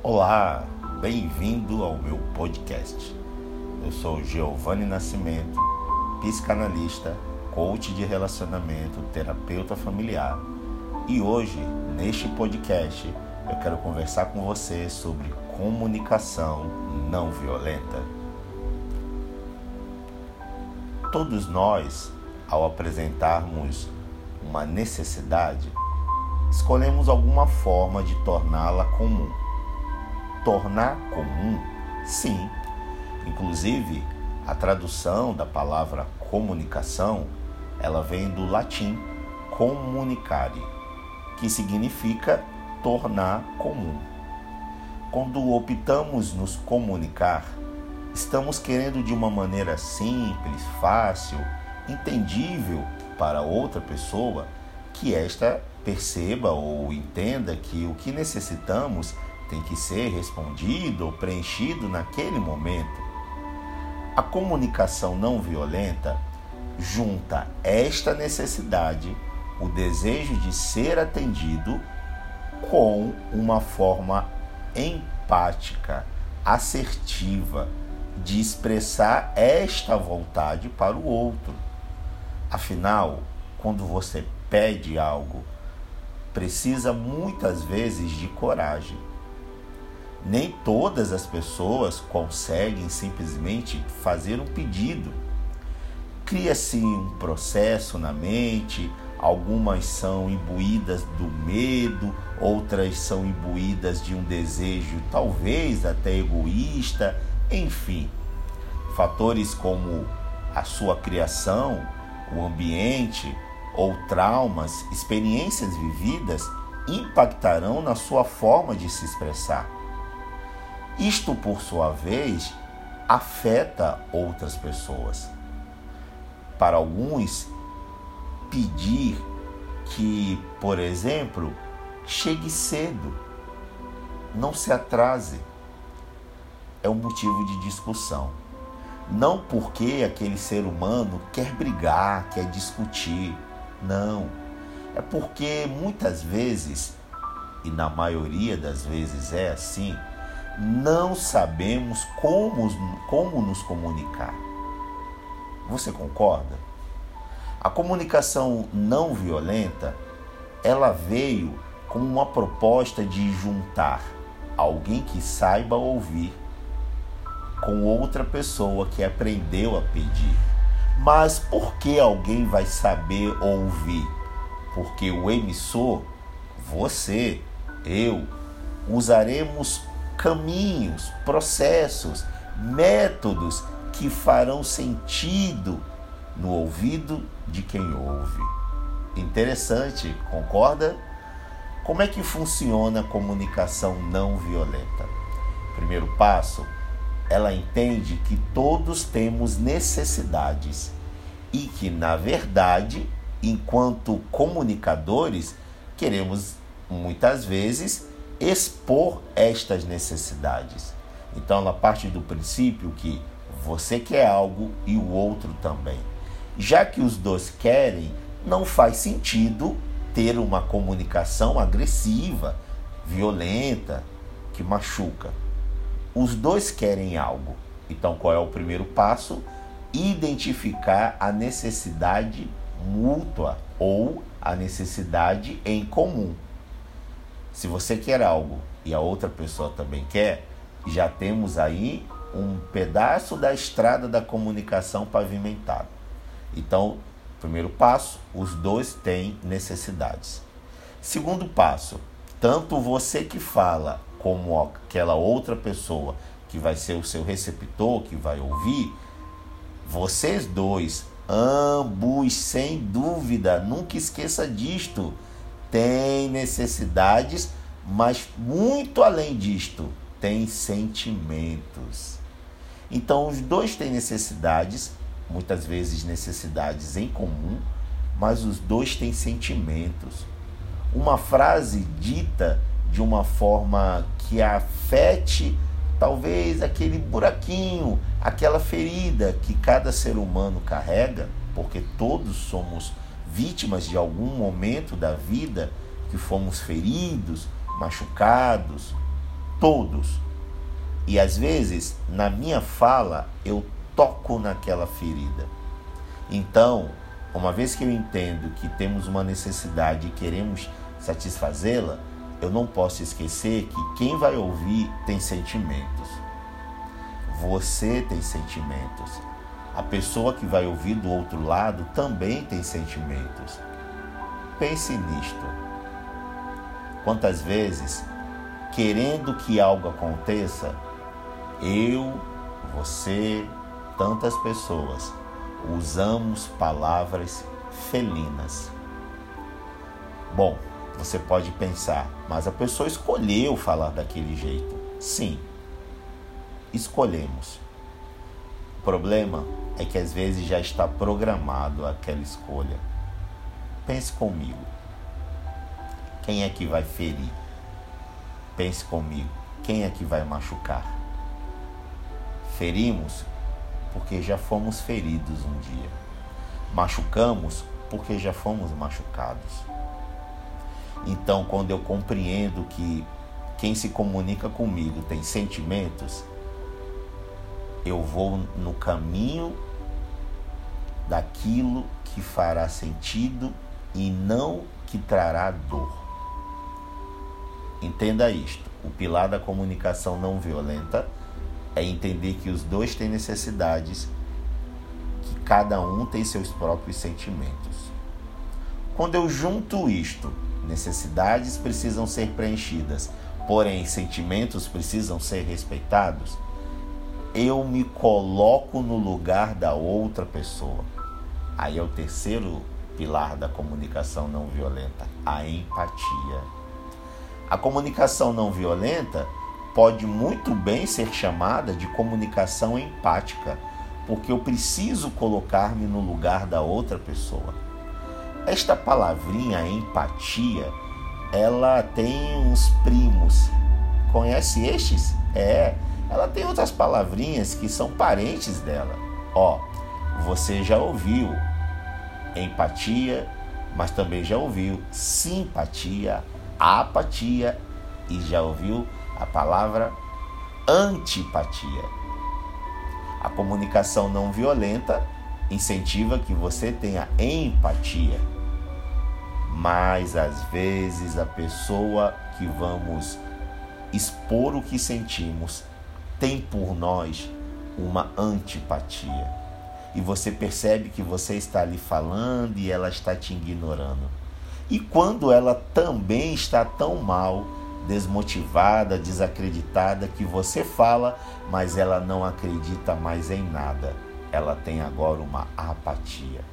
Olá, bem-vindo ao meu podcast. Eu sou Giovanni Nascimento, psicanalista, coach de relacionamento, terapeuta familiar. E hoje, neste podcast, eu quero conversar com você sobre comunicação não violenta. Todos nós, ao apresentarmos uma necessidade, escolhemos alguma forma de torná-la comum tornar comum? Sim. Inclusive, a tradução da palavra comunicação, ela vem do latim comunicare, que significa tornar comum. Quando optamos nos comunicar, estamos querendo de uma maneira simples, fácil, entendível para outra pessoa que esta perceba ou entenda que o que necessitamos tem que ser respondido ou preenchido naquele momento. A comunicação não violenta junta esta necessidade, o desejo de ser atendido, com uma forma empática, assertiva, de expressar esta vontade para o outro. Afinal, quando você pede algo, precisa muitas vezes de coragem nem todas as pessoas conseguem simplesmente fazer um pedido. Cria-se um processo na mente, algumas são imbuídas do medo, outras são imbuídas de um desejo talvez até egoísta, enfim. Fatores como a sua criação, o ambiente ou traumas, experiências vividas impactarão na sua forma de se expressar. Isto, por sua vez, afeta outras pessoas. Para alguns, pedir que, por exemplo, chegue cedo, não se atrase, é um motivo de discussão. Não porque aquele ser humano quer brigar, quer discutir. Não. É porque muitas vezes, e na maioria das vezes é assim, não sabemos como, como nos comunicar. Você concorda? A comunicação não violenta, ela veio como uma proposta de juntar alguém que saiba ouvir com outra pessoa que aprendeu a pedir. Mas por que alguém vai saber ouvir? Porque o emissor, você, eu, usaremos caminhos, processos, métodos que farão sentido no ouvido de quem ouve. Interessante, concorda? Como é que funciona a comunicação não violenta? Primeiro passo, ela entende que todos temos necessidades e que, na verdade, enquanto comunicadores, queremos muitas vezes expor estas necessidades. Então ela parte do princípio que você quer algo e o outro também. Já que os dois querem, não faz sentido ter uma comunicação agressiva, violenta, que machuca. Os dois querem algo. Então qual é o primeiro passo? Identificar a necessidade mútua ou a necessidade em comum. Se você quer algo e a outra pessoa também quer, já temos aí um pedaço da estrada da comunicação pavimentado. Então, primeiro passo, os dois têm necessidades. Segundo passo, tanto você que fala como aquela outra pessoa que vai ser o seu receptor, que vai ouvir, vocês dois, ambos, sem dúvida, nunca esqueça disto tem necessidades, mas muito além disto, tem sentimentos. Então, os dois têm necessidades, muitas vezes necessidades em comum, mas os dois têm sentimentos. Uma frase dita de uma forma que afete talvez aquele buraquinho, aquela ferida que cada ser humano carrega, porque todos somos vítimas de algum momento da vida que fomos feridos, machucados, todos. E às vezes, na minha fala, eu toco naquela ferida. Então, uma vez que eu entendo que temos uma necessidade e queremos satisfazê-la, eu não posso esquecer que quem vai ouvir tem sentimentos. Você tem sentimentos. A pessoa que vai ouvir do outro lado também tem sentimentos. Pense nisto. Quantas vezes, querendo que algo aconteça, eu, você, tantas pessoas usamos palavras felinas. Bom, você pode pensar, mas a pessoa escolheu falar daquele jeito. Sim, escolhemos. O problema é que às vezes já está programado aquela escolha. Pense comigo. Quem é que vai ferir? Pense comigo. Quem é que vai machucar? Ferimos porque já fomos feridos um dia. Machucamos porque já fomos machucados. Então, quando eu compreendo que quem se comunica comigo tem sentimentos, eu vou no caminho daquilo que fará sentido e não que trará dor. Entenda isto: o pilar da comunicação não violenta é entender que os dois têm necessidades, que cada um tem seus próprios sentimentos. Quando eu junto isto, necessidades precisam ser preenchidas, porém sentimentos precisam ser respeitados, eu me coloco no lugar da outra pessoa. Aí é o terceiro pilar da comunicação não violenta, a empatia. A comunicação não violenta pode muito bem ser chamada de comunicação empática, porque eu preciso colocar-me no lugar da outra pessoa. Esta palavrinha empatia, ela tem uns primos. Conhece estes? É, ela tem outras palavrinhas que são parentes dela. Ó, você já ouviu empatia, mas também já ouviu simpatia, apatia e já ouviu a palavra antipatia. A comunicação não violenta incentiva que você tenha empatia. Mas às vezes a pessoa que vamos expor o que sentimos tem por nós uma antipatia. E você percebe que você está ali falando e ela está te ignorando. E quando ela também está tão mal, desmotivada, desacreditada, que você fala, mas ela não acredita mais em nada. Ela tem agora uma apatia.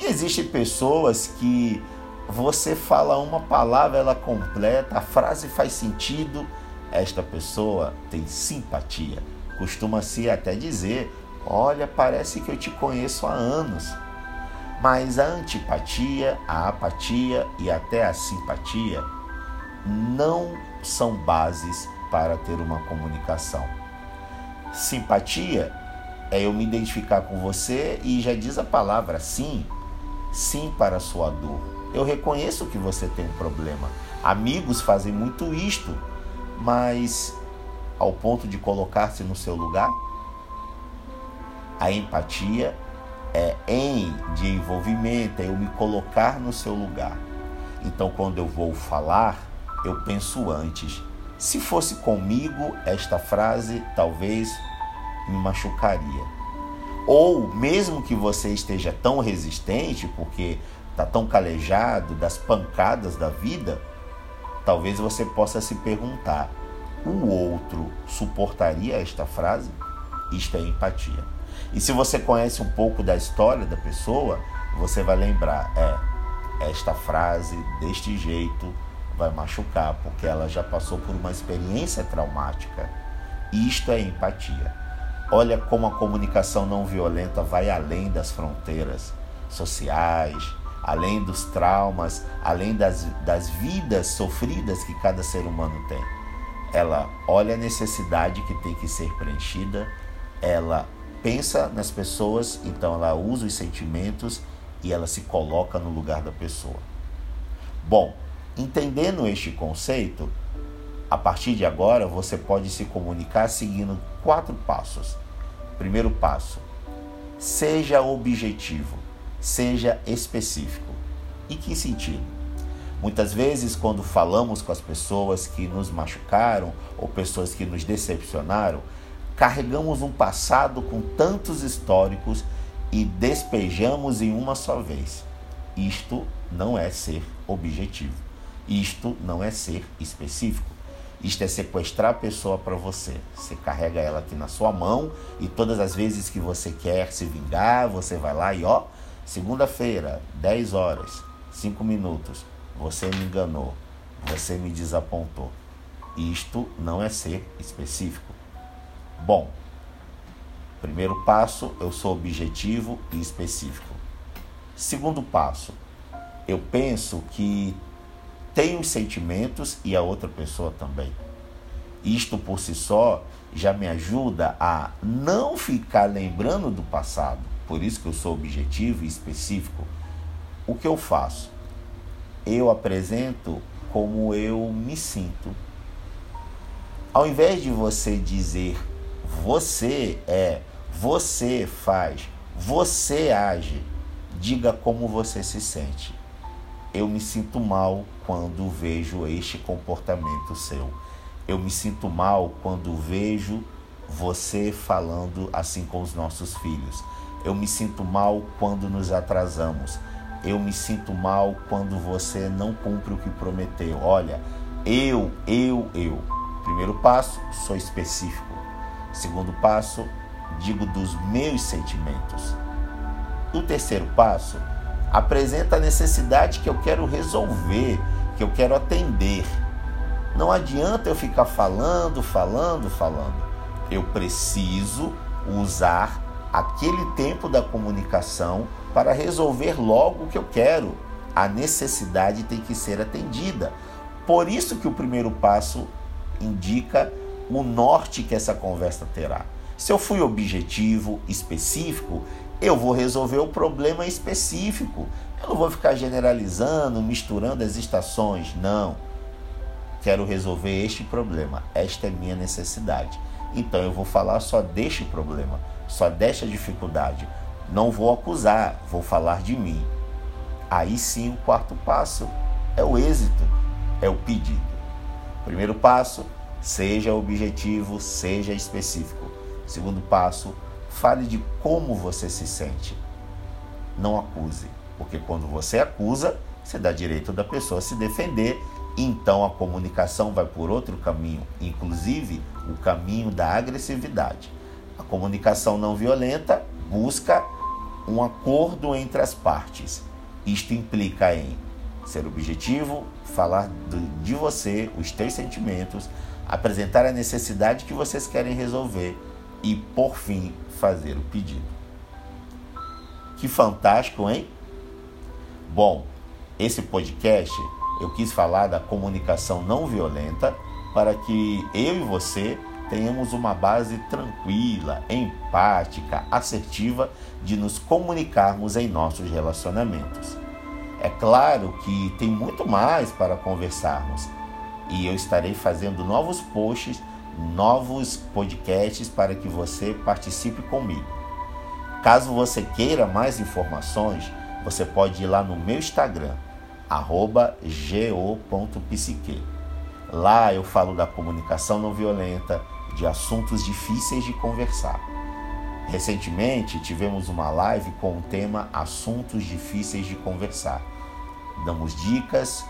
E existem pessoas que você fala uma palavra, ela completa, a frase faz sentido, esta pessoa tem simpatia. Costuma-se até dizer: Olha, parece que eu te conheço há anos. Mas a antipatia, a apatia e até a simpatia não são bases para ter uma comunicação. Simpatia é eu me identificar com você e já diz a palavra sim, sim para a sua dor. Eu reconheço que você tem um problema. Amigos fazem muito isto, mas ao ponto de colocar-se no seu lugar? A empatia é em de envolvimento, é eu me colocar no seu lugar. Então, quando eu vou falar, eu penso antes. Se fosse comigo, esta frase talvez me machucaria. Ou mesmo que você esteja tão resistente, porque está tão calejado das pancadas da vida, talvez você possa se perguntar: o outro suportaria esta frase? Isto é empatia. E se você conhece um pouco da história da pessoa, você vai lembrar: é, esta frase, deste jeito, vai machucar, porque ela já passou por uma experiência traumática. Isto é empatia. Olha como a comunicação não violenta vai além das fronteiras sociais, além dos traumas, além das, das vidas sofridas que cada ser humano tem. Ela olha a necessidade que tem que ser preenchida, ela pensa nas pessoas, então ela usa os sentimentos e ela se coloca no lugar da pessoa. Bom, entendendo este conceito, A partir de agora, você pode se comunicar seguindo quatro passos. Primeiro passo: seja objetivo, seja específico. Em que sentido? Muitas vezes, quando falamos com as pessoas que nos machucaram ou pessoas que nos decepcionaram, carregamos um passado com tantos históricos e despejamos em uma só vez. Isto não é ser objetivo. Isto não é ser específico. Isto é sequestrar a pessoa para você. Você carrega ela aqui na sua mão e todas as vezes que você quer se vingar, você vai lá e ó, segunda-feira, 10 horas, 5 minutos, você me enganou, você me desapontou. Isto não é ser específico. Bom, primeiro passo, eu sou objetivo e específico. Segundo passo, eu penso que tenho sentimentos e a outra pessoa também. Isto por si só já me ajuda a não ficar lembrando do passado. Por isso que eu sou objetivo e específico. O que eu faço? Eu apresento como eu me sinto. Ao invés de você dizer você é, você faz, você age, diga como você se sente eu me sinto mal quando vejo este comportamento seu. Eu me sinto mal quando vejo você falando assim com os nossos filhos. Eu me sinto mal quando nos atrasamos. Eu me sinto mal quando você não cumpre o que prometeu. Olha, eu, eu, eu. Primeiro passo, sou específico. Segundo passo, digo dos meus sentimentos. O terceiro passo, apresenta a necessidade que eu quero resolver, que eu quero atender. Não adianta eu ficar falando, falando, falando. Eu preciso usar aquele tempo da comunicação para resolver logo o que eu quero. A necessidade tem que ser atendida. Por isso que o primeiro passo indica o norte que essa conversa terá. Se eu fui objetivo, específico, eu vou resolver o problema específico. Eu não vou ficar generalizando, misturando as estações. Não. Quero resolver este problema. Esta é minha necessidade. Então eu vou falar só deste problema, só desta dificuldade. Não vou acusar, vou falar de mim. Aí sim o quarto passo é o êxito, é o pedido. Primeiro passo, seja objetivo, seja específico. Segundo passo, Fale de como você se sente. Não acuse, porque quando você acusa, você dá direito da pessoa se defender. Então a comunicação vai por outro caminho, inclusive o caminho da agressividade. A comunicação não violenta busca um acordo entre as partes. Isto implica em ser objetivo, falar de você, os teus sentimentos, apresentar a necessidade que vocês querem resolver e, por fim, fazer o pedido. Que fantástico, hein? Bom, esse podcast eu quis falar da comunicação não violenta para que eu e você tenhamos uma base tranquila, empática, assertiva de nos comunicarmos em nossos relacionamentos. É claro que tem muito mais para conversarmos e eu estarei fazendo novos posts novos podcasts para que você participe comigo. Caso você queira mais informações, você pode ir lá no meu Instagram, go.psique. Lá eu falo da comunicação não violenta, de assuntos difíceis de conversar. Recentemente tivemos uma live com o tema Assuntos Difíceis de Conversar. Damos dicas,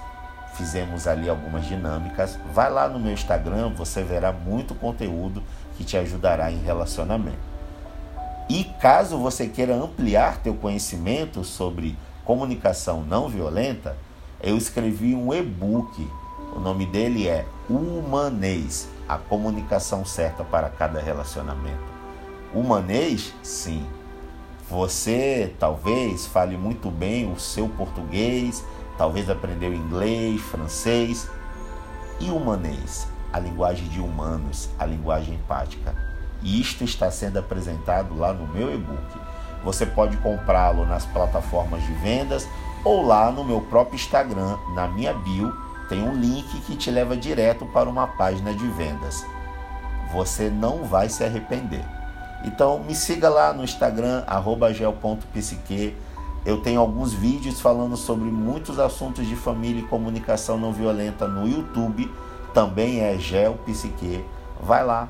fizemos ali algumas dinâmicas. Vai lá no meu Instagram, você verá muito conteúdo que te ajudará em relacionamento. E caso você queira ampliar teu conhecimento sobre comunicação não violenta, eu escrevi um e-book. O nome dele é Humanês, a comunicação certa para cada relacionamento. Humanês, sim. Você talvez fale muito bem o seu português, Talvez aprendeu inglês, francês e humanês, a linguagem de humanos, a linguagem empática. E isto está sendo apresentado lá no meu e-book. Você pode comprá-lo nas plataformas de vendas ou lá no meu próprio Instagram, na minha bio, tem um link que te leva direto para uma página de vendas. Você não vai se arrepender. Então me siga lá no Instagram, gel.psique. Eu tenho alguns vídeos falando sobre muitos assuntos de família e comunicação não violenta no YouTube. Também é Gel Psique. Vai lá.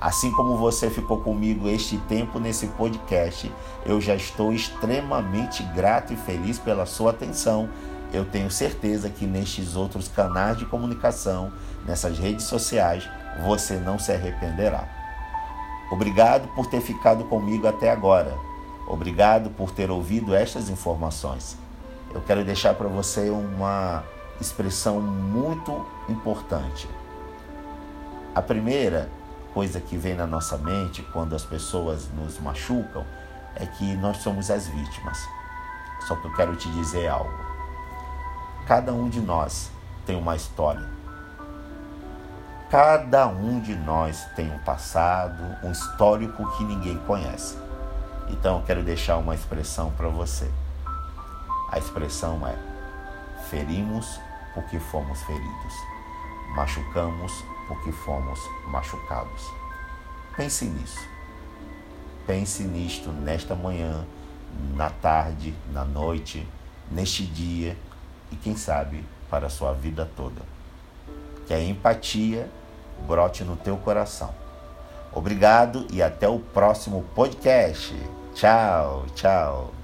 Assim como você ficou comigo este tempo nesse podcast, eu já estou extremamente grato e feliz pela sua atenção eu tenho certeza que nestes outros canais de comunicação, nessas redes sociais, você não se arrependerá. Obrigado por ter ficado comigo até agora. Obrigado por ter ouvido estas informações. Eu quero deixar para você uma expressão muito importante. A primeira coisa que vem na nossa mente quando as pessoas nos machucam é que nós somos as vítimas. Só que eu quero te dizer algo. Cada um de nós tem uma história. Cada um de nós tem um passado, um histórico que ninguém conhece. Então eu quero deixar uma expressão para você. A expressão é: ferimos porque fomos feridos, machucamos porque fomos machucados. Pense nisso. Pense nisto nesta manhã, na tarde, na noite, neste dia e quem sabe para a sua vida toda. Que a empatia brote no teu coração. Obrigado e até o próximo podcast. Tchau, tchau.